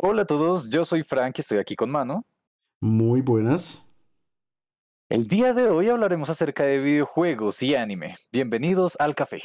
Hola a todos, yo soy Frank y estoy aquí con Mano. Muy buenas. El día de hoy hablaremos acerca de videojuegos y anime. Bienvenidos al café.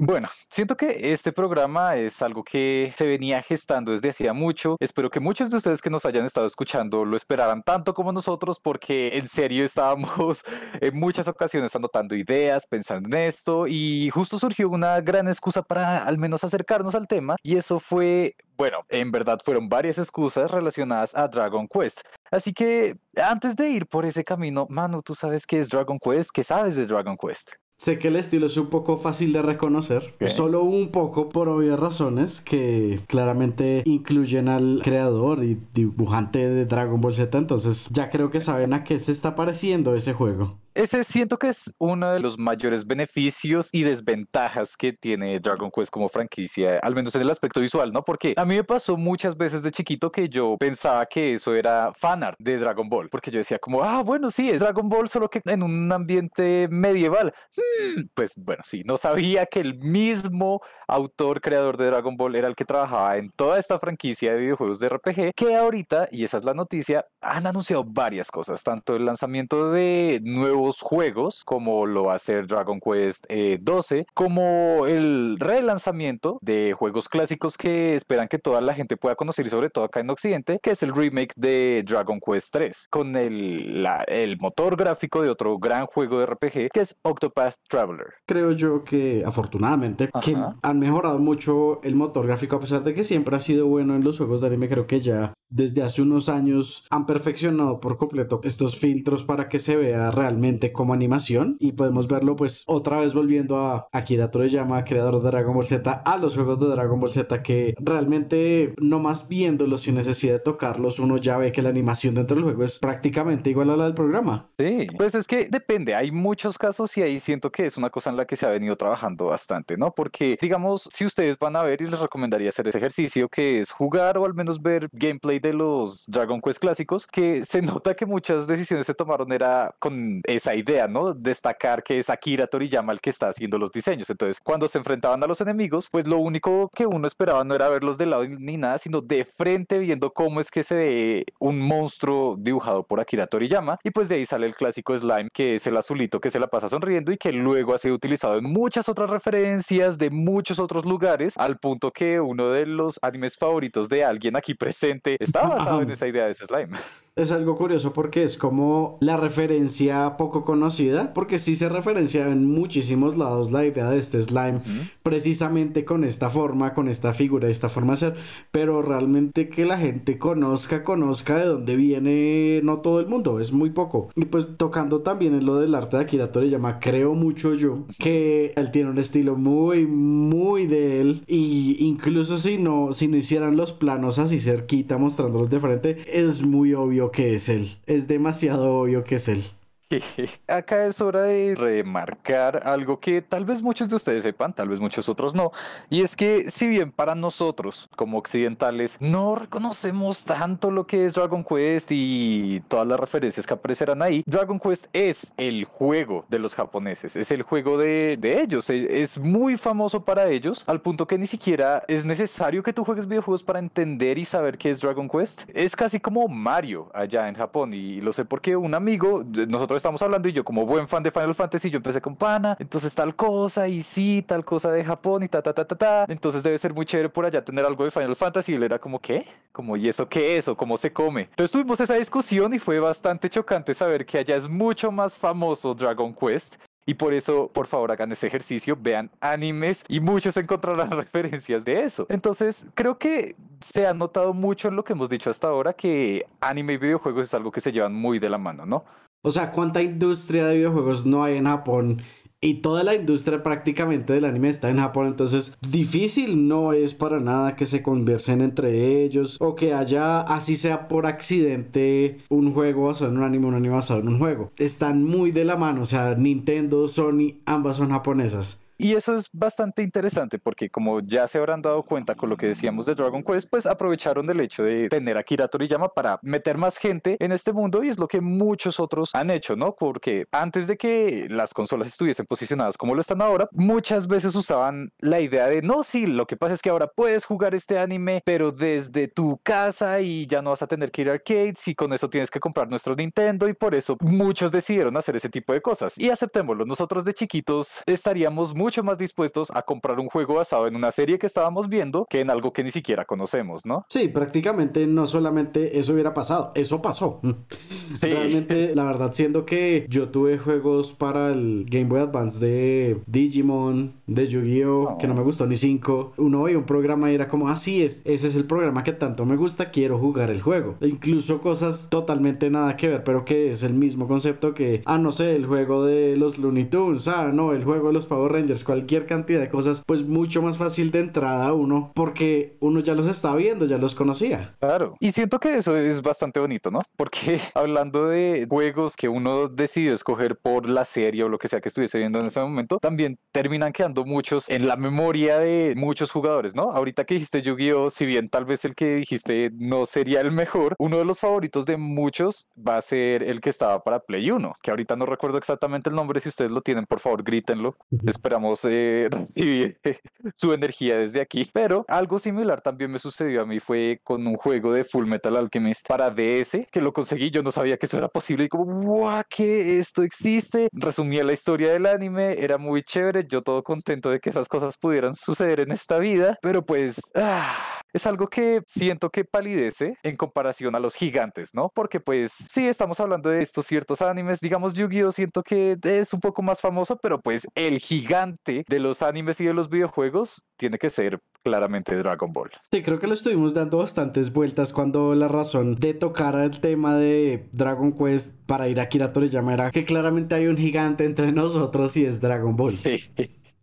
Bueno, siento que este programa es algo que se venía gestando desde hacía mucho. Espero que muchos de ustedes que nos hayan estado escuchando lo esperaran tanto como nosotros porque en serio estábamos en muchas ocasiones anotando ideas, pensando en esto y justo surgió una gran excusa para al menos acercarnos al tema y eso fue bueno, en verdad fueron varias excusas relacionadas a Dragon Quest. Así que antes de ir por ese camino, Manu, ¿tú sabes qué es Dragon Quest? ¿Qué sabes de Dragon Quest? Sé que el estilo es un poco fácil de reconocer, solo un poco por obvias razones que claramente incluyen al creador y dibujante de Dragon Ball Z, entonces ya creo que saben a qué se está pareciendo ese juego. Ese siento que es uno de los mayores beneficios y desventajas que tiene Dragon Quest como franquicia, al menos en el aspecto visual, ¿no? Porque a mí me pasó muchas veces de chiquito que yo pensaba que eso era fanart de Dragon Ball, porque yo decía como, ah, bueno, sí, es Dragon Ball, solo que en un ambiente medieval. Hmm, Pues bueno, sí, no sabía que el mismo autor creador de Dragon Ball era el que trabajaba en toda esta franquicia de videojuegos de RPG, que ahorita, y esa es la noticia, han anunciado varias cosas, tanto el lanzamiento de nuevos juegos, como lo va a hacer Dragon Quest eh, 12, como el relanzamiento de juegos clásicos que esperan que toda la gente pueda conocer, y sobre todo acá en Occidente, que es el remake de Dragon Quest 3, con el, la- el motor gráfico de otro gran juego de RPG, que es Octopath Traveler. Creo yo que afortunadamente que han mejorado mucho el motor gráfico a pesar de que siempre ha sido bueno en los juegos de anime, creo que ya desde hace unos años han perfeccionado por completo estos filtros para que se vea realmente como animación y podemos verlo pues otra vez volviendo a Akira Toriyama, creador de Dragon Ball Z, a los juegos de Dragon Ball Z que realmente no más viéndolos sin necesidad de tocarlos uno ya ve que la animación dentro del juego es prácticamente igual a la del programa. Sí, pues es que depende, hay muchos casos y ahí siento que es una cosa en la que se ha venido trabajando bastante, ¿no? Porque, digamos, si ustedes van a ver y les recomendaría hacer ese ejercicio que es jugar o al menos ver gameplay de los Dragon Quest clásicos, que se nota que muchas decisiones se tomaron era con esa idea, ¿no? Destacar que es Akira Toriyama el que está haciendo los diseños. Entonces, cuando se enfrentaban a los enemigos, pues lo único que uno esperaba no era verlos de lado ni nada, sino de frente viendo cómo es que se ve un monstruo dibujado por Akira Toriyama. Y pues de ahí sale el clásico slime, que es el azulito que se la pasa sonriendo y que luego ha sido utilizado en muchas otras referencias de muchos otros lugares, al punto que uno de los animes favoritos de alguien aquí presente está basado en esa idea de ese slime. Es algo curioso porque es como la referencia poco conocida, porque sí se referencia en muchísimos lados la idea de este slime, precisamente con esta forma, con esta figura, esta forma de ser, pero realmente que la gente conozca, conozca de dónde viene, no todo el mundo, es muy poco. Y pues tocando también en lo del arte de Akira Toriyama, creo mucho yo que él tiene un estilo muy, muy de él, y incluso si no, si no hicieran los planos así cerquita, mostrándolos de frente, es muy obvio que es él, es demasiado obvio que es él. Acá es hora de remarcar algo que tal vez muchos de ustedes sepan, tal vez muchos otros no, y es que si bien para nosotros como occidentales no reconocemos tanto lo que es Dragon Quest y todas las referencias que aparecerán ahí, Dragon Quest es el juego de los japoneses, es el juego de, de ellos, e- es muy famoso para ellos, al punto que ni siquiera es necesario que tú juegues videojuegos para entender y saber qué es Dragon Quest. Es casi como Mario allá en Japón y lo sé porque un amigo, nosotros estamos hablando y yo como buen fan de Final Fantasy, yo empecé con pana, entonces tal cosa y sí, tal cosa de Japón y ta ta ta ta ta, entonces debe ser muy chévere por allá tener algo de Final Fantasy y él era como ¿qué? Como ¿y eso qué es? o cómo se come? Entonces tuvimos esa discusión y fue bastante chocante saber que allá es mucho más famoso Dragon Quest y por eso, por favor, hagan ese ejercicio, vean animes y muchos encontrarán referencias de eso. Entonces, creo que se ha notado mucho en lo que hemos dicho hasta ahora que anime y videojuegos es algo que se llevan muy de la mano, ¿no? O sea, ¿cuánta industria de videojuegos no hay en Japón? Y toda la industria prácticamente del anime está en Japón, entonces difícil no es para nada que se conversen entre ellos o que haya, así sea por accidente, un juego basado en un anime, un anime basado en un juego. Están muy de la mano, o sea, Nintendo, Sony, ambas son japonesas. Y eso es bastante interesante porque como ya se habrán dado cuenta con lo que decíamos de Dragon Quest, pues aprovecharon del hecho de tener a Kira Toriyama para meter más gente en este mundo y es lo que muchos otros han hecho, ¿no? Porque antes de que las consolas estuviesen posicionadas como lo están ahora, muchas veces usaban la idea de, no, sí, lo que pasa es que ahora puedes jugar este anime, pero desde tu casa y ya no vas a tener que ir a arcades y con eso tienes que comprar nuestro Nintendo y por eso muchos decidieron hacer ese tipo de cosas. Y aceptémoslo, nosotros de chiquitos estaríamos mucho más dispuestos a comprar un juego basado en una serie que estábamos viendo que en algo que ni siquiera conocemos, ¿no? Sí, prácticamente no solamente eso hubiera pasado, eso pasó. Sí. Realmente, la verdad, siendo que yo tuve juegos para el Game Boy Advance de Digimon, de Yu-Gi-Oh, que no me gustó ni 5, uno veía un programa y era como, así ah, es, ese es el programa que tanto me gusta, quiero jugar el juego. E incluso cosas totalmente nada que ver, pero que es el mismo concepto que, ah, no sé, el juego de los Looney Tunes, ah, no, el juego de los Power Rangers, cualquier cantidad de cosas, pues mucho más fácil de entrada a uno, porque uno ya los está viendo, ya los conocía. Claro. Y siento que eso es bastante bonito, ¿no? Porque hablando de juegos que uno decidió escoger por la serie o lo que sea que estuviese viendo en ese momento, también terminan quedando muchos en la memoria de muchos jugadores, ¿no? Ahorita que dijiste Yu-Gi-Oh, si bien tal vez el que dijiste no sería el mejor, uno de los favoritos de muchos va a ser el que estaba para Play 1, que ahorita no recuerdo exactamente el nombre, si ustedes lo tienen, por favor, grítenlo. Esperamos recibir su energía desde aquí. Pero algo similar también me sucedió a mí fue con un juego de Full Metal Alchemist para DS, que lo conseguí, yo no sabía que eso era posible y como, ¡guau! que esto existe. Resumía la historia del anime, era muy chévere, yo todo contento de que esas cosas pudieran suceder en esta vida, pero pues... Ah, es algo que siento que palidece en comparación a los gigantes, ¿no? Porque pues sí, estamos hablando de estos ciertos animes, digamos Yu-Gi-Oh siento que es un poco más famoso, pero pues el gigante de los animes y de los videojuegos tiene que ser claramente Dragon Ball. Sí, creo que lo estuvimos dando bastantes vueltas cuando la razón de tocar el tema de Dragon Quest para ir a Kira Toriyama era que claramente hay un gigante entre nosotros y es Dragon Ball. Sí.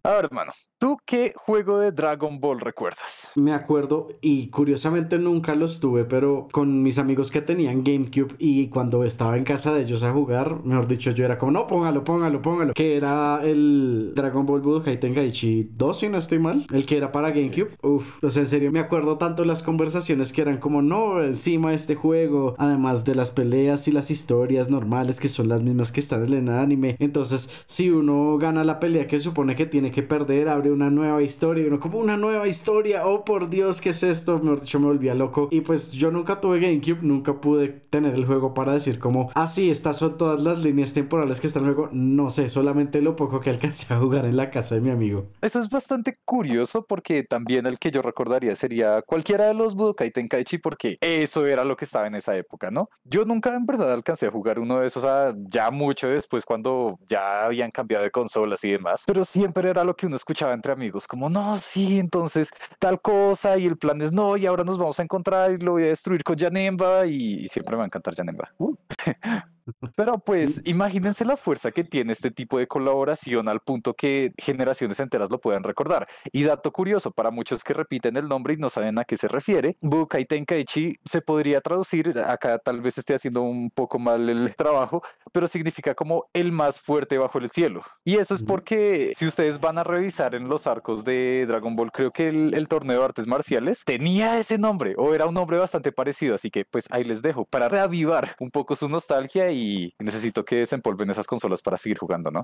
A ver, hermano, ¿tú qué juego de Dragon Ball recuerdas? Me acuerdo y curiosamente nunca los tuve, pero con mis amigos que tenían GameCube y cuando estaba en casa de ellos a jugar, mejor dicho, yo era como, no, póngalo, póngalo, póngalo, que era el Dragon Ball Budokai Tenkaichi 2, si no estoy mal, el que era para GameCube. Uf, entonces en serio me acuerdo tanto las conversaciones que eran como, no, encima este juego, además de las peleas y las historias normales que son las mismas que están en el anime. Entonces, si uno gana la pelea que supone que tiene que perder, una nueva historia. Uno, como una nueva historia. Oh, por Dios, ¿qué es esto? Mejor dicho, me volvía loco. Y pues yo nunca tuve GameCube, nunca pude tener el juego para decir como, ah, sí, estas son todas las líneas temporales que están en el juego. No sé, solamente lo poco que alcancé a jugar en la casa de mi amigo. Eso es bastante curioso porque también el que yo recordaría sería cualquiera de los Budokai Tenkaichi porque eso era lo que estaba en esa época, ¿no? Yo nunca en verdad alcancé a jugar uno de esos ya mucho después cuando ya habían cambiado de consolas y demás, pero siempre era lo que uno escuchaba entre amigos, como, no, sí, entonces tal cosa, y el plan es, no, y ahora nos vamos a encontrar y lo voy a destruir con Janemba, y, siempre me va a encantar Janemba. Uh. Pero pues imagínense la fuerza que tiene este tipo de colaboración al punto que generaciones enteras lo puedan recordar. Y dato curioso, para muchos que repiten el nombre y no saben a qué se refiere, Bukai Tenkaichi se podría traducir, acá tal vez esté haciendo un poco mal el trabajo, pero significa como el más fuerte bajo el cielo. Y eso es porque si ustedes van a revisar en los arcos de Dragon Ball, creo que el, el torneo de artes marciales tenía ese nombre o era un nombre bastante parecido, así que pues ahí les dejo para reavivar un poco su nostalgia y necesito que desempolven esas consolas para seguir jugando, ¿no?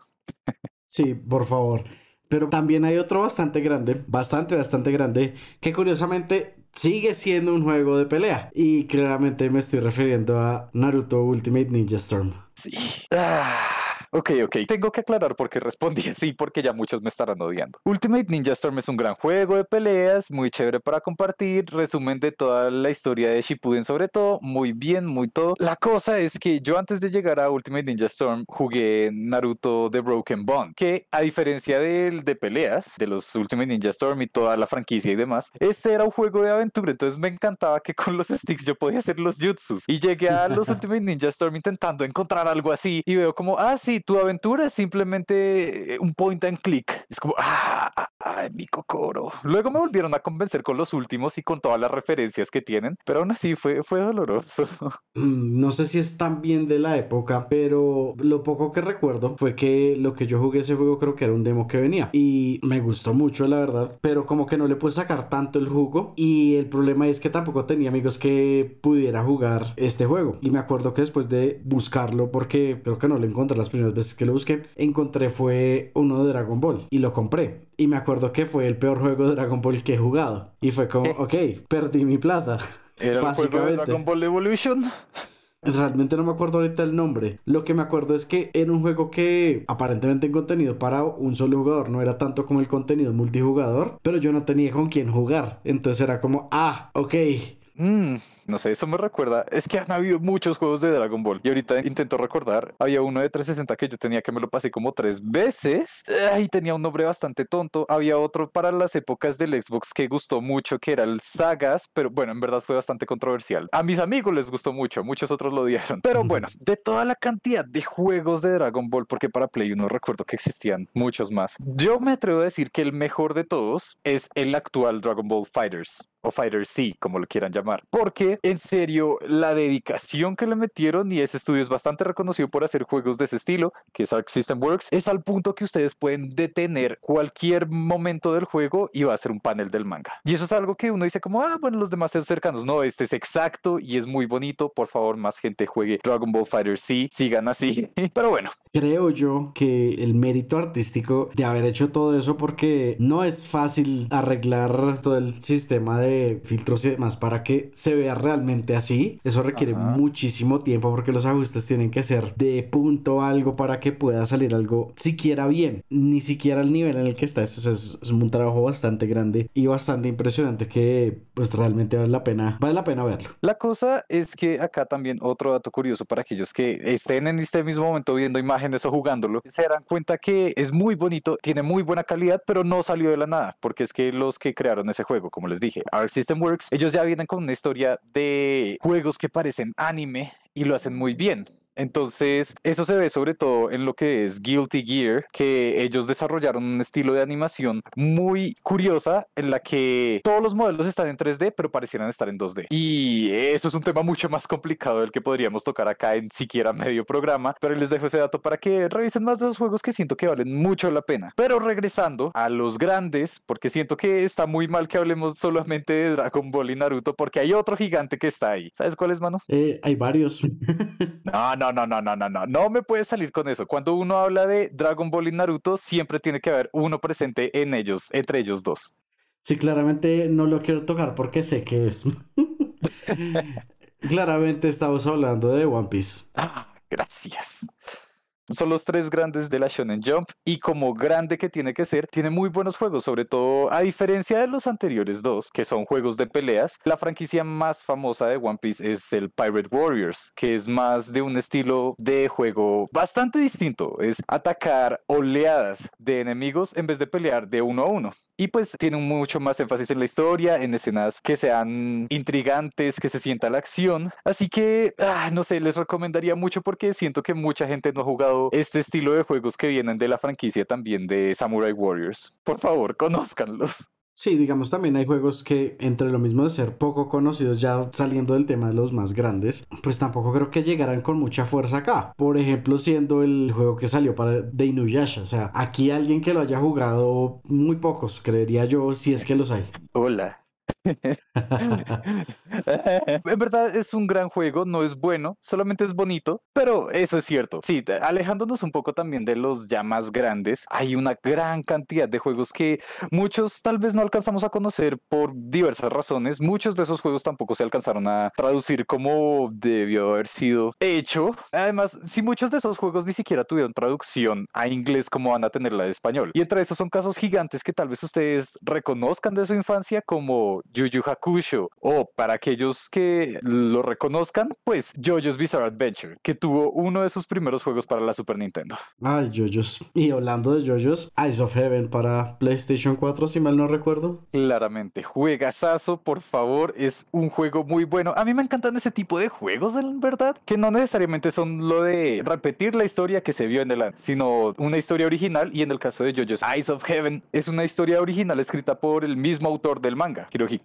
sí, por favor. Pero también hay otro bastante grande, bastante, bastante grande, que curiosamente sigue siendo un juego de pelea. Y claramente me estoy refiriendo a Naruto Ultimate Ninja Storm. Sí. Ah. Ok, ok. Tengo que aclarar por qué respondí así, porque ya muchos me estarán odiando. Ultimate Ninja Storm es un gran juego de peleas, muy chévere para compartir. Resumen de toda la historia de Shippuden, sobre todo. Muy bien, muy todo. La cosa es que yo antes de llegar a Ultimate Ninja Storm jugué Naruto The Broken Bond, que a diferencia del de peleas, de los Ultimate Ninja Storm y toda la franquicia y demás, este era un juego de aventura. Entonces me encantaba que con los sticks yo podía hacer los jutsus. Y llegué a los Ultimate Ninja Storm intentando encontrar algo así y veo como, ah, sí, tu aventura es simplemente eh, un point and click. Es como, ah, ah, mi cocoro. Luego me volvieron a convencer con los últimos y con todas las referencias que tienen, pero aún así fue, fue doloroso. Mm, no sé si es tan bien de la época, pero lo poco que recuerdo fue que lo que yo jugué ese juego creo que era un demo que venía y me gustó mucho, la verdad, pero como que no le pude sacar tanto el jugo y el problema es que tampoco tenía amigos que pudiera jugar este juego. Y me acuerdo que después de buscarlo, porque creo que no lo encontré las primeras veces que lo busqué, encontré fue uno de Dragon Ball y lo compré. Y me acuerdo que fue el peor juego de Dragon Ball que he jugado. Y fue como, ok, perdí mi plata. ¿Era el juego de Dragon Ball Evolution? Realmente no me acuerdo ahorita el nombre. Lo que me acuerdo es que era un juego que aparentemente en contenido para un solo jugador no era tanto como el contenido multijugador, pero yo no tenía con quién jugar. Entonces era como, ah, ok, Mm, no sé, eso me recuerda. Es que han habido muchos juegos de Dragon Ball. Y ahorita intento recordar. Había uno de 360 que yo tenía que me lo pasé como tres veces. Y tenía un nombre bastante tonto. Había otro para las épocas del Xbox que gustó mucho, que era el Sagas. Pero bueno, en verdad fue bastante controversial. A mis amigos les gustó mucho. Muchos otros lo odiaron. Pero bueno, de toda la cantidad de juegos de Dragon Ball, porque para Play no recuerdo que existían muchos más. Yo me atrevo a decir que el mejor de todos es el actual Dragon Ball Fighters o Fighter C, como lo quieran llamar. Porque, en serio, la dedicación que le metieron, y ese estudio es bastante reconocido por hacer juegos de ese estilo, que es Arc System Works, es al punto que ustedes pueden detener cualquier momento del juego y va a ser un panel del manga. Y eso es algo que uno dice como, ah, bueno, los demás son cercanos. No, este es exacto y es muy bonito. Por favor, más gente juegue Dragon Ball Fighter C, sigan así. Pero bueno. Creo yo que el mérito artístico de haber hecho todo eso, porque no es fácil arreglar todo el sistema de filtros y demás para que se vea realmente así. Eso requiere muchísimo tiempo porque los ajustes tienen que ser de punto algo para que pueda salir algo siquiera bien. Ni siquiera el nivel en el que está. Es, es, es un trabajo bastante grande y bastante impresionante que pues realmente vale la pena, vale la pena verlo. La cosa es que acá también otro dato curioso para aquellos que estén en este mismo momento viendo imágenes o jugándolo, se darán cuenta que es muy bonito, tiene muy buena calidad, pero no salió de la nada, porque es que los que crearon ese juego, como les dije, System Works, ellos ya vienen con una historia de juegos que parecen anime y lo hacen muy bien. Entonces, eso se ve sobre todo en lo que es Guilty Gear, que ellos desarrollaron un estilo de animación muy curiosa en la que todos los modelos están en 3D, pero parecieran estar en 2D. Y eso es un tema mucho más complicado del que podríamos tocar acá en siquiera medio programa, pero les dejo ese dato para que revisen más de los juegos que siento que valen mucho la pena. Pero regresando a los grandes, porque siento que está muy mal que hablemos solamente de Dragon Ball y Naruto, porque hay otro gigante que está ahí. ¿Sabes cuál es, mano? Eh, hay varios. no, no, no, no, no, no, no, no me puedes salir con eso. Cuando uno habla de Dragon Ball y Naruto, siempre tiene que haber uno presente en ellos, entre ellos dos. Sí, claramente no lo quiero tocar porque sé que es. claramente estamos hablando de One Piece. Ah, gracias son los tres grandes de la Shonen Jump y como grande que tiene que ser, tiene muy buenos juegos, sobre todo a diferencia de los anteriores dos, que son juegos de peleas, la franquicia más famosa de One Piece es el Pirate Warriors, que es más de un estilo de juego bastante distinto, es atacar oleadas de enemigos en vez de pelear de uno a uno. Y pues tiene mucho más énfasis en la historia, en escenas que sean intrigantes, que se sienta la acción. Así que, ah, no sé, les recomendaría mucho porque siento que mucha gente no ha jugado este estilo de juegos que vienen de la franquicia también de Samurai Warriors. Por favor, conózcanlos. Sí, digamos, también hay juegos que entre lo mismo de ser poco conocidos, ya saliendo del tema de los más grandes, pues tampoco creo que llegaran con mucha fuerza acá. Por ejemplo, siendo el juego que salió para de Inuyasha. O sea, aquí alguien que lo haya jugado, muy pocos, creería yo, si es que los hay. Hola, en verdad es un gran juego, no es bueno, solamente es bonito, pero eso es cierto. Sí, alejándonos un poco también de los ya más grandes, hay una gran cantidad de juegos que muchos tal vez no alcanzamos a conocer por diversas razones. Muchos de esos juegos tampoco se alcanzaron a traducir como debió haber sido hecho. Además, si muchos de esos juegos ni siquiera tuvieron traducción a inglés, como van a tenerla de español? Y entre esos son casos gigantes que tal vez ustedes reconozcan de su infancia como Yu Yu Hakusho, o para aquellos que lo reconozcan, pues JoJo's Bizarre Adventure, que tuvo uno de sus primeros juegos para la Super Nintendo. Ay, JoJo's. Y hablando de JoJo's, Eyes of Heaven para PlayStation 4, si mal no recuerdo. Claramente, juegazazo, por favor, es un juego muy bueno. A mí me encantan ese tipo de juegos, en verdad, que no necesariamente son lo de repetir la historia que se vio en el sino una historia original y en el caso de JoJo's Eyes of Heaven es una historia original escrita por el mismo autor del manga, Hirohiko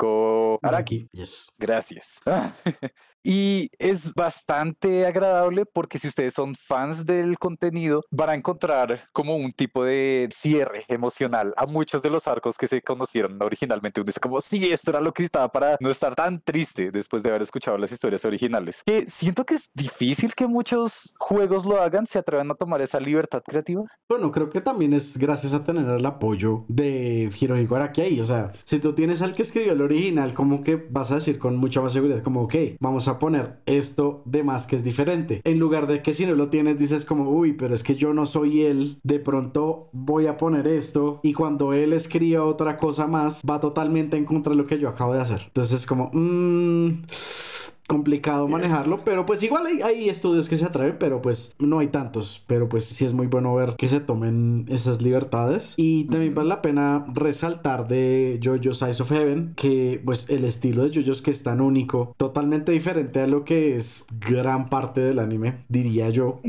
Araki. Yes. Gracias. Y es bastante agradable porque si ustedes son fans del contenido, van a encontrar como un tipo de cierre emocional a muchos de los arcos que se conocieron originalmente. Uno dice como, sí, esto era lo que estaba para no estar tan triste después de haber escuchado las historias originales. Que siento que es difícil que muchos juegos lo hagan, se atrevan a tomar esa libertad creativa. Bueno, creo que también es gracias a tener el apoyo de Hirohiko Araki ahí. O sea, si tú tienes al que escribió el original, como que vas a decir con mucha más seguridad, como, ok, vamos a poner esto de más que es diferente. En lugar de que si no lo tienes dices como, uy, pero es que yo no soy él, de pronto voy a poner esto y cuando él escriba otra cosa más va totalmente en contra de lo que yo acabo de hacer. Entonces es como, mmm complicado manejarlo, pero pues igual hay, estudios que se atreven, pero pues no hay tantos, pero pues sí es muy bueno ver que se tomen esas libertades. Y también vale la pena resaltar de JoJo's Eyes of Heaven que pues el estilo de JoJo's que es tan único, totalmente diferente a lo que es gran parte del anime, diría yo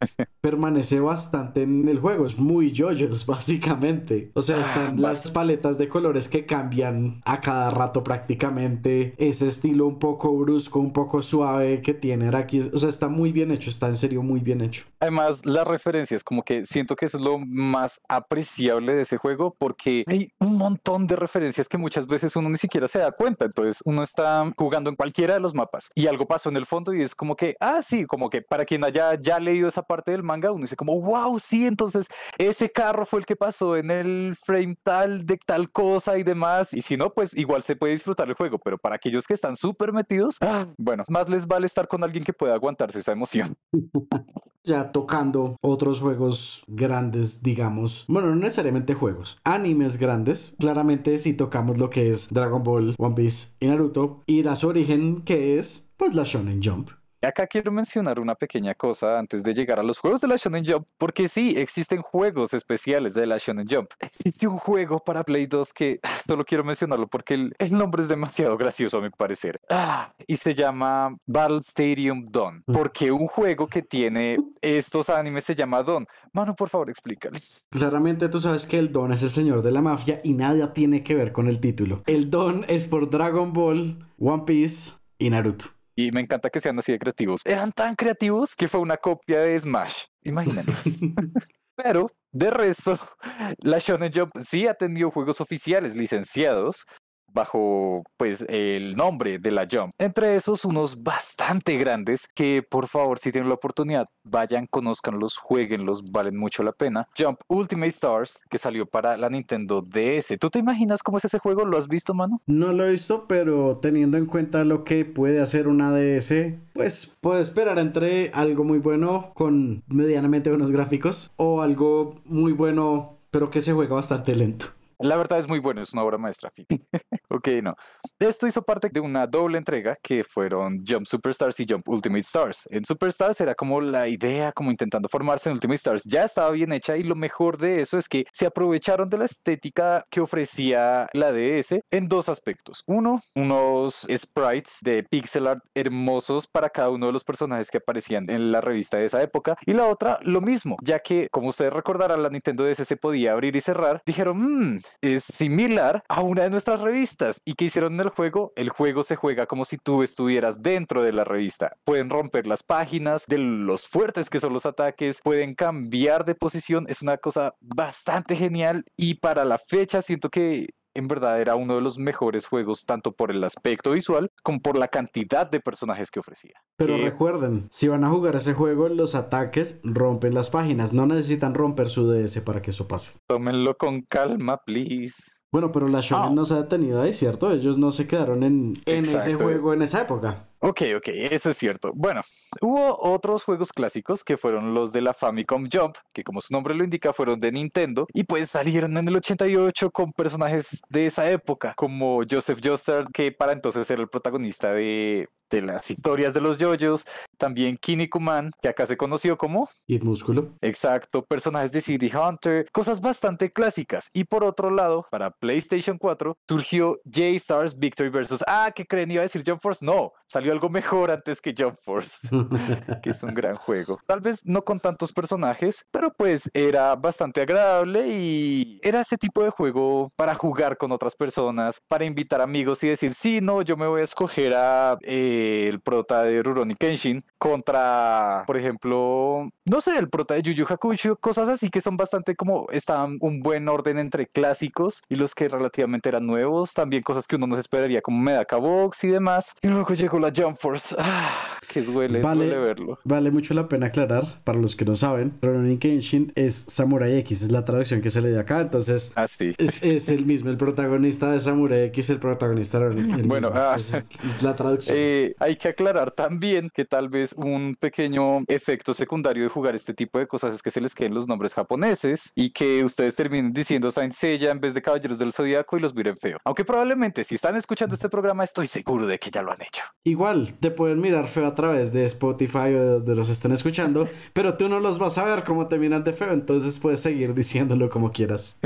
permanece bastante en el juego. Es muy yoyos, básicamente. O sea, están las paletas de colores que cambian a cada rato prácticamente. Ese estilo un poco brusco, un poco suave que tiene aquí. O sea, está muy bien hecho, está en serio muy bien hecho. Además, las referencias, como que siento que eso es lo más apreciable de ese juego porque hay un montón de referencias que muchas veces uno ni siquiera se da cuenta. Entonces, uno está jugando en cualquiera de los mapas y algo pasó en el fondo y es como que, ah, sí, como que para quien haya ya leído esa parte del manga, uno dice como, wow, sí, entonces ese carro fue el que pasó en el frame tal de tal cosa y demás. Y si no, pues igual se puede disfrutar el juego, pero para aquellos que están súper metidos, ah, bueno, más les vale estar con alguien que pueda aguantarse esa emoción. ya tocando otros juegos grandes, digamos. Bueno, no necesariamente juegos, animes grandes. Claramente si tocamos lo que es Dragon Ball, One Piece y Naruto. Ir a su origen, que es pues la Shonen Jump. Acá quiero mencionar una pequeña cosa antes de llegar a los juegos de la Shonen Jump, porque sí, existen juegos especiales de la Shonen Jump. Existe un juego para Play 2 que solo quiero mencionarlo porque el, nombre es demasiado gracioso a mi parecer. Ah, y se llama Battle Stadium Dawn, mm. porque un juego que tiene estos animes se llama Dawn. Mano, por favor, explícales. Claramente tú sabes que el Don es el señor de la mafia y nada tiene que ver con el título. El Don es por Dragon Ball, One Piece y Naruto. Y me encanta que sean así de creativos. Eran tan creativos que fue una copia de Smash. Imagínate. Pero de resto, la Shonen Jump sí ha tenido juegos oficiales licenciados bajo pues el nombre de la Jump. Entre esos unos bastante grandes que por favor si tienen la oportunidad vayan, conozcanlos, jueguenlos, valen mucho la pena. Jump Ultimate Stars que salió para la Nintendo DS. ¿Tú te imaginas cómo es ese juego? ¿Lo has visto, mano? No lo he visto, pero teniendo en cuenta lo que puede hacer una DS, pues puedo esperar entre algo muy bueno con medianamente buenos gráficos o algo muy bueno pero que se juega bastante lento. La verdad es muy bueno, es una obra maestra. ok, no. Esto hizo parte de una doble entrega que fueron Jump Superstars y Jump Ultimate Stars. En Superstars era como la idea, como intentando formarse en Ultimate Stars, ya estaba bien hecha y lo mejor de eso es que se aprovecharon de la estética que ofrecía la DS en dos aspectos. Uno, unos sprites de pixel art hermosos para cada uno de los personajes que aparecían en la revista de esa época. Y la otra, lo mismo, ya que, como ustedes recordarán, la Nintendo DS se podía abrir y cerrar. Dijeron, mmm, es similar a una de nuestras revistas. ¿Y que hicieron en el juego? El juego se juega como si tú estuvieras dentro de la revista. Pueden romper las páginas de los fuertes que son los ataques, pueden cambiar de posición. Es una cosa bastante genial y para la fecha siento que en verdad era uno de los mejores juegos, tanto por el aspecto visual como por la cantidad de personajes que ofrecía. Pero recuerden, si van a jugar ese juego, los ataques rompen las páginas. No necesitan romper su DS para que eso pase. Tómenlo con calma, please. Bueno, pero la Shonen ah. no se ha detenido ahí, ¿cierto? Ellos no se quedaron en, en ese juego en esa época. Ok, ok, eso es cierto. Bueno, hubo otros juegos clásicos que fueron los de la Famicom Jump, que como su nombre lo indica fueron de Nintendo, y pues salieron en el 88 con personajes de esa época, como Joseph Joestar, que para entonces era el protagonista de de las historias de los yoyos, también Kinnikuman, que acá se conoció como Kid Músculo. Exacto, personajes de City Hunter, cosas bastante clásicas. Y por otro lado, para PlayStation 4 surgió J-Stars Victory versus. Ah, ¿qué creen? Iba a decir Jump Force. No, salió algo mejor antes que Jump Force, que es un gran juego. Tal vez no con tantos personajes, pero pues era bastante agradable y era ese tipo de juego para jugar con otras personas, para invitar amigos y decir, sí, no, yo me voy a escoger a. Eh, el prota de Rurouni Kenshin contra, por ejemplo, no sé, el prota de Yu Yu Hakusho, cosas así que son bastante como estaban un buen orden entre clásicos y los que relativamente eran nuevos, también cosas que uno no se esperaría como Medaka Box y demás. Y luego llegó la Jump Force. Ah, que duele, vale, duele verlo. Vale mucho la pena aclarar, para los que no saben, Rurouni Kenshin es Samurai X, es la traducción que se le dio acá, entonces ah, sí. es, es, el mismo, el protagonista de Samurai X, el protagonista de Rurouni Bueno, ah, la traducción. Eh, hay que aclarar también que tal vez un pequeño efecto secundario de jugar este tipo de cosas es que se les queden los nombres japoneses y que ustedes terminen diciendo Saint Seiya en vez de Caballeros del Zodíaco y los miren feo. Aunque probablemente si están escuchando este programa estoy seguro de que ya lo han hecho. Igual te pueden mirar feo a través de Spotify o de los estén escuchando, pero tú no los vas a ver cómo te miran de feo, entonces puedes seguir diciéndolo como quieras.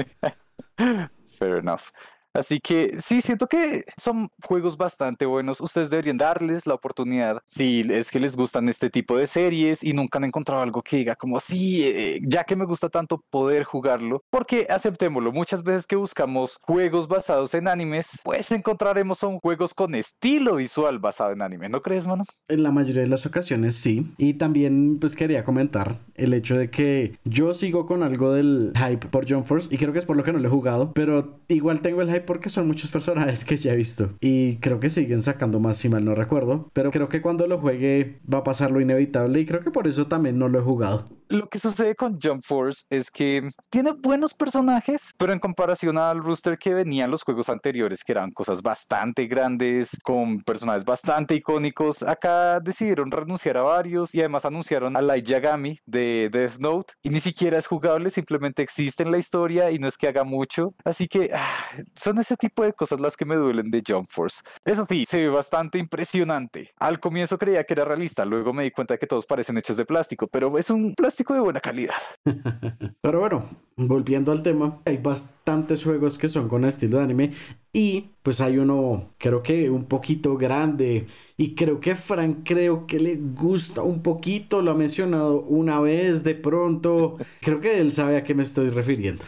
Fair enough. Así que sí, siento que son juegos bastante buenos. Ustedes deberían darles la oportunidad si es que les gustan este tipo de series y nunca han encontrado algo que diga como, sí, eh, ya que me gusta tanto poder jugarlo. Porque aceptémoslo, muchas veces que buscamos juegos basados en animes, pues encontraremos son juegos con estilo visual basado en anime. ¿No crees, mano? En la mayoría de las ocasiones sí. Y también pues quería comentar el hecho de que yo sigo con algo del hype por Jump Force y creo que es por lo que no lo he jugado, pero igual tengo el hype porque son muchos personajes que ya he visto. Y creo que siguen sacando más, si mal no recuerdo. Pero creo que cuando lo juegue va a pasar lo inevitable y creo que por eso también no lo he jugado. Lo que sucede con Jump Force es que tiene buenos personajes, pero en comparación al rooster que venían los juegos anteriores, que eran cosas bastante grandes, con personajes bastante icónicos, acá decidieron renunciar a varios y además anunciaron a Light Yagami de Death Note y ni siquiera es jugable, simplemente existe en la historia y no es que haga mucho. Así que ah, son ese tipo de cosas las que me duelen de Jump Force. Eso sí, se ve bastante impresionante. Al comienzo creía que era realista, luego me di cuenta de que todos parecen hechos de plástico, pero es un plástico de buena calidad. pero bueno, volviendo al tema, hay bastantes juegos que son con estilo de anime y pues hay uno, creo que un poquito grande. Y creo que Frank creo que le gusta un poquito, lo ha mencionado una vez de pronto. Creo que él sabe a qué me estoy refiriendo.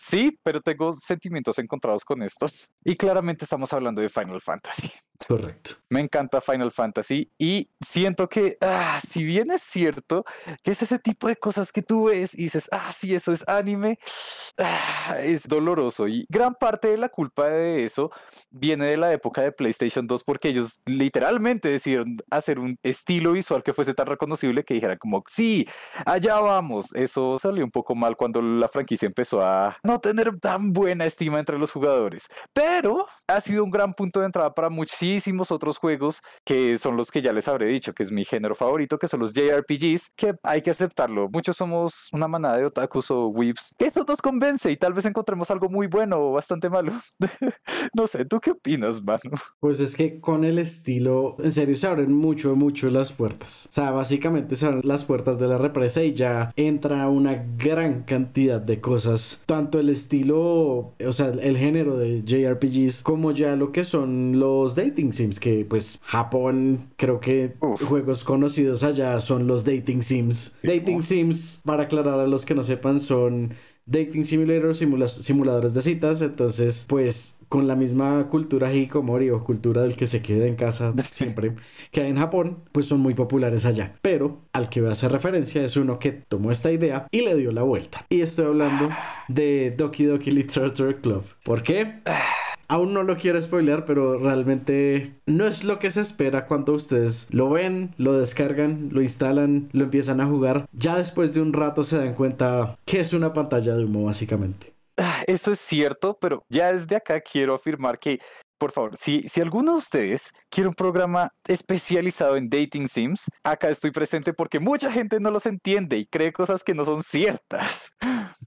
Sí, pero tengo sentimientos encontrados con estos. Y claramente estamos hablando de Final Fantasy. Correcto. Me encanta Final Fantasy y siento que, ah, si bien es cierto que es ese tipo de cosas que tú ves y dices, ah, sí, eso es anime, ah, es doloroso. Y gran parte de la culpa de eso viene de la época de PlayStation 2 porque ellos literalmente decidieron hacer un estilo visual que fuese tan reconocible que dijera como, sí, allá vamos. Eso salió un poco mal cuando la franquicia empezó a no tener tan buena estima entre los jugadores, pero ha sido un gran punto de entrada para muchísimos otros juegos que son los que ya les habré dicho, que es mi género favorito, que son los JRPGs, que hay que aceptarlo. Muchos somos una manada de otakus o que eso nos convence y tal vez encontremos algo muy bueno o bastante malo. no sé, ¿tú qué opinas, mano? Pues es que con el estilo, en serio, se abren mucho, mucho las puertas. O sea, básicamente se abren las puertas de la represa y ya entra una gran cantidad de cosas. Tanto el estilo, o sea, el género de JRPGs, como ya lo que son los dating sims, que pues Japón, creo que juegos conocidos allá son los dating sims. Dating sims, para aclarar a los que no sepan, son dating simulators, simuladores de citas, entonces pues con la misma cultura hikikomori o cultura del que se queda en casa siempre que hay en Japón, pues son muy populares allá. Pero al que voy a hacer referencia es uno que tomó esta idea y le dio la vuelta. Y estoy hablando de Doki Doki Literature Club. ¿Por qué? Aún no lo quiero spoilear, pero realmente no es lo que se espera cuando ustedes lo ven, lo descargan, lo instalan, lo empiezan a jugar. Ya después de un rato se dan cuenta que es una pantalla de humo, básicamente. Ah, eso es cierto, pero ya desde acá quiero afirmar que por favor, si, si alguno de ustedes quiere un programa especializado en dating sims, acá estoy presente porque mucha gente no los entiende y cree cosas que no son ciertas.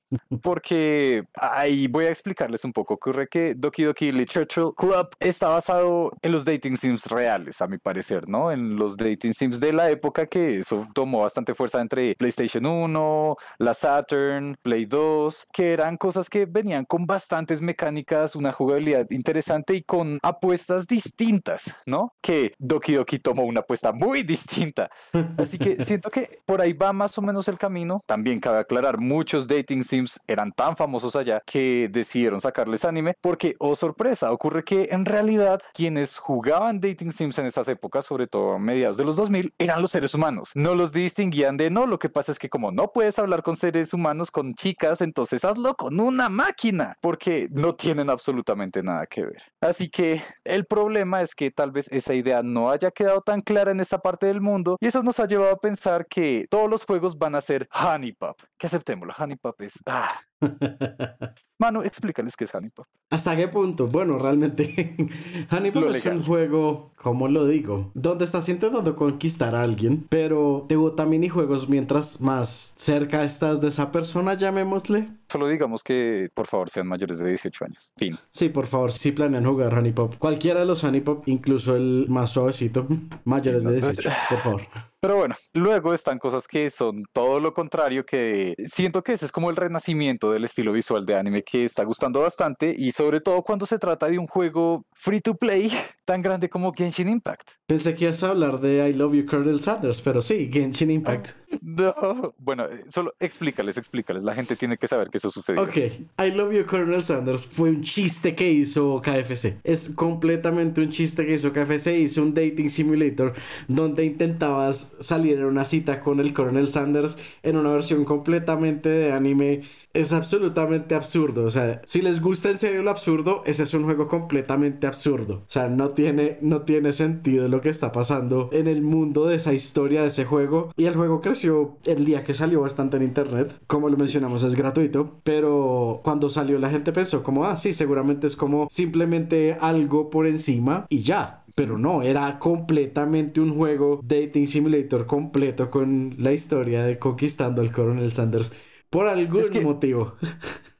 Porque ahí voy a explicarles un poco. Ocurre que Doki Doki Literature Club está basado en los dating sims reales, a mi parecer, ¿no? En los dating sims de la época que eso tomó bastante fuerza entre PlayStation 1, la Saturn, Play 2, que eran cosas que venían con bastantes mecánicas, una jugabilidad interesante y con apuestas distintas, ¿no? Que Doki Doki tomó una apuesta muy distinta. Así que siento que por ahí va más o menos el camino. También cabe aclarar, muchos dating sims eran tan famosos allá que decidieron sacarles anime porque, oh sorpresa, ocurre que en realidad quienes jugaban dating sims en esas épocas, sobre todo a mediados de los 2000, eran los seres humanos. No los distinguían de no, lo que pasa es que como no puedes hablar con seres humanos, con chicas, entonces hazlo con una máquina, porque no tienen absolutamente nada que ver. Así que el problema es que tal vez esa idea no haya quedado tan clara en esta parte del mundo y eso nos ha llevado a pensar que todos los juegos van a ser Honey Pop. Que aceptémoslo, Honey Pop es Ah. Manu, explícales qué es Honeypop. ¿Hasta qué punto? Bueno, realmente Honeypop es un juego, como lo digo, donde estás intentando conquistar a alguien, pero te botan minijuegos mientras más cerca estás de esa persona, llamémosle. Solo digamos que por favor sean mayores de 18 años. Fin. Sí, por favor, si planean jugar Honeypop. Cualquiera de los Honeypop, incluso el más suavecito, mayores de 18, por favor. Pero bueno, luego están cosas que son todo lo contrario, que siento que ese es como el renacimiento del estilo visual de anime que está gustando bastante y sobre todo cuando se trata de un juego free to play tan grande como Genshin Impact. Pensé que ibas a hablar de I Love You Colonel Sanders, pero sí, Genshin Impact. No, bueno, eh, solo explícales, explícales. La gente tiene que saber que eso sucedió. Ok, I Love You Colonel Sanders fue un chiste que hizo KFC. Es completamente un chiste que hizo KFC. Hizo un dating simulator donde intentabas salir en una cita con el Colonel Sanders en una versión completamente de anime es absolutamente absurdo. O sea, si les gusta en serio lo absurdo, ese es un juego completamente absurdo. O sea, no tiene, no tiene sentido lo que está pasando en el mundo de esa historia, de ese juego. Y el juego creció el día que salió bastante en internet. Como lo mencionamos, es gratuito. Pero cuando salió la gente pensó como, ah, sí, seguramente es como simplemente algo por encima y ya. Pero no, era completamente un juego dating simulator completo con la historia de conquistando al coronel Sanders por algún motivo.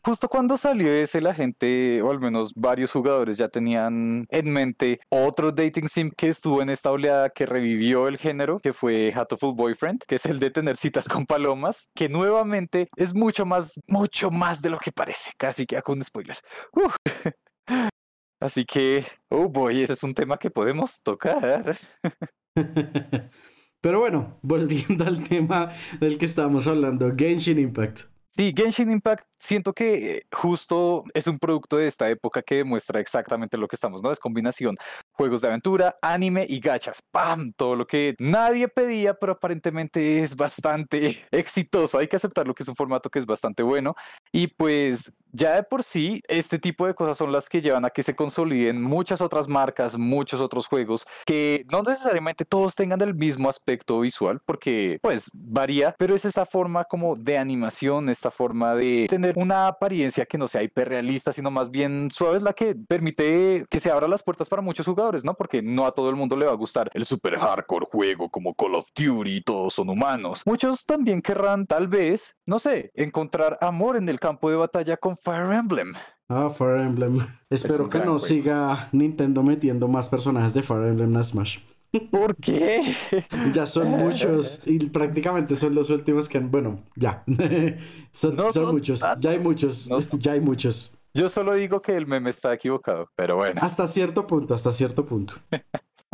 Justo cuando salió ese, la gente, o al menos varios jugadores, ya tenían en mente otro dating sim que estuvo en esta oleada que revivió el género, que fue Hatoful Boyfriend, que es el de tener citas con palomas, que nuevamente es mucho más, mucho más de lo que parece. Casi que hago un spoiler. Así que, oh boy, ese es un tema que podemos tocar. Pero bueno, volviendo al tema del que estábamos hablando, Genshin Impact. Sí, Genshin Impact siento que justo es un producto de esta época que demuestra exactamente lo que estamos, ¿no? Es combinación juegos de aventura, anime y gachas. ¡Pam! Todo lo que nadie pedía, pero aparentemente es bastante exitoso. Hay que aceptarlo que es un formato que es bastante bueno. Y pues ya de por sí, este tipo de cosas son las que llevan a que se consoliden muchas otras marcas, muchos otros juegos, que no necesariamente todos tengan el mismo aspecto visual, porque pues varía, pero es esta forma como de animación, esta forma de tener una apariencia que no sea hiperrealista, sino más bien suave, es la que permite que se abran las puertas para muchos jugadores, ¿no? Porque no a todo el mundo le va a gustar el super hardcore juego como Call of Duty, todos son humanos. Muchos también querrán, tal vez, no sé, encontrar amor en el campo de batalla con Fire Emblem. Ah, Fire Emblem. Espero que no siga Nintendo metiendo más personajes de Fire Emblem en Smash. ¿Por qué? Ya son muchos y prácticamente son los últimos que, bueno, ya. son, muchos, ya hay muchos, ya hay muchos. Yo solo digo que el meme está equivocado, pero bueno. Hasta cierto punto, hasta cierto punto.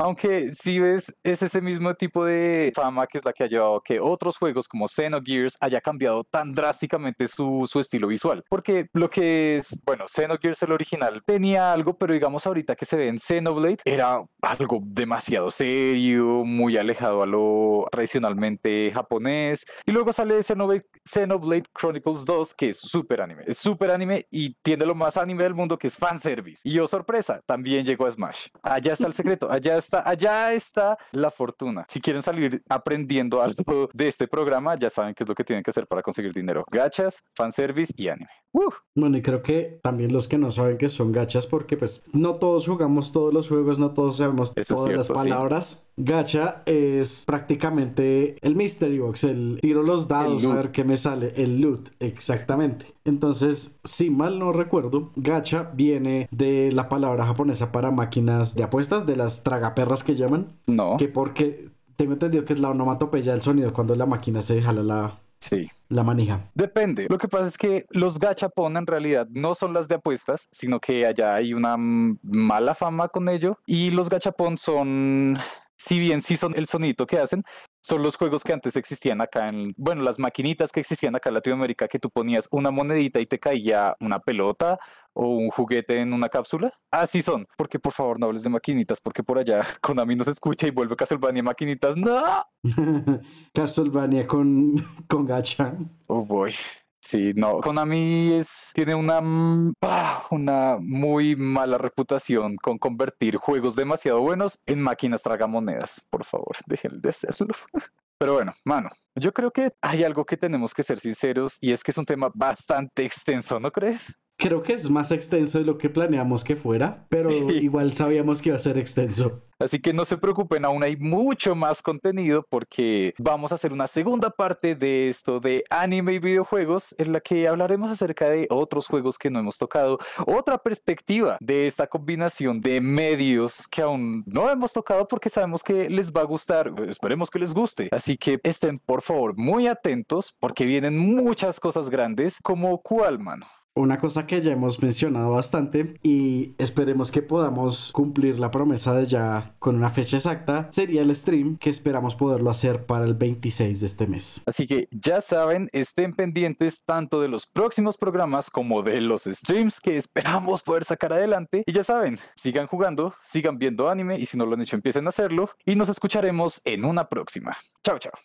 Aunque si ves, es ese mismo tipo de fama que es la que ha llevado que otros juegos como Xenogears haya cambiado tan drásticamente su, su estilo visual. Porque lo que es, bueno, Xenogears el original tenía algo, pero digamos ahorita que se ve en Xenoblade era algo demasiado serio, muy alejado a lo tradicionalmente japonés. Y luego sale Xenoblade, Xenoblade Chronicles 2, que es súper anime. Es súper anime y tiene lo más anime del mundo que es fanservice. Y oh sorpresa, también llegó a Smash. Allá está el secreto, allá está está, allá está la fortuna. Si quieren salir aprendiendo algo de este programa, ya saben qué es lo que tienen que hacer para conseguir dinero. Gachas, fanservice y anime. Bueno, y creo que también los que no saben que son gachas, porque pues no todos jugamos todos los juegos, no todos sabemos todas las palabras. Gacha es prácticamente el mystery box, el tiro los dados a ver qué me sale, el loot, exactamente. Entonces, si mal no recuerdo, gacha viene de la palabra japonesa para máquinas de apuestas, de las tragaperras que llaman. No. Que porque tengo entendido que es la onomatopeya del sonido cuando la máquina se jala la, Sí. La manija. Depende. Lo que pasa es que los gachapon en realidad no son las de apuestas, sino que allá hay una mala fama con ello. Y los gachapon son, si bien sí son el sonito que hacen, son los juegos que antes existían acá en, bueno, las maquinitas que existían acá en Latinoamérica, que tú ponías una monedita y te caía una pelota o un juguete en una cápsula. Así son. Porque por favor no hables de maquinitas, porque por allá Konami no se escucha y vuelve Castlevania maquinitas. ¡No! Castlevania con, con gacha. Oh boy. Sí, no, Konami es, tiene una, ah, una muy mala reputación con convertir juegos demasiado buenos en máquinas tragamonedas. Por favor, dejen de hacerlo. Pero bueno, mano, yo creo que hay algo que tenemos que ser sinceros y es que es un tema bastante extenso, ¿no crees? Creo que es más extenso de lo que planeamos que fuera, pero igual sabíamos que iba a ser extenso. Así que no se preocupen, aún hay mucho más contenido porque vamos a hacer una segunda parte de esto de anime y videojuegos en la que hablaremos acerca de otros juegos que no hemos tocado, otra perspectiva de esta combinación de medios que aún no hemos tocado porque sabemos que les va a gustar, esperemos que les guste. Así que estén por favor muy atentos porque vienen muchas cosas grandes como cuál, mano. Una cosa que ya hemos mencionado bastante y esperemos que podamos cumplir la promesa de ya con una fecha exacta sería el stream que esperamos poderlo hacer para el 26 de este mes. Así que ya saben, estén pendientes tanto de los próximos programas como de los streams que esperamos poder sacar adelante. Y ya saben, sigan jugando, sigan viendo anime y si no lo han hecho empiecen a hacerlo y nos escucharemos en una próxima. Chao, chao.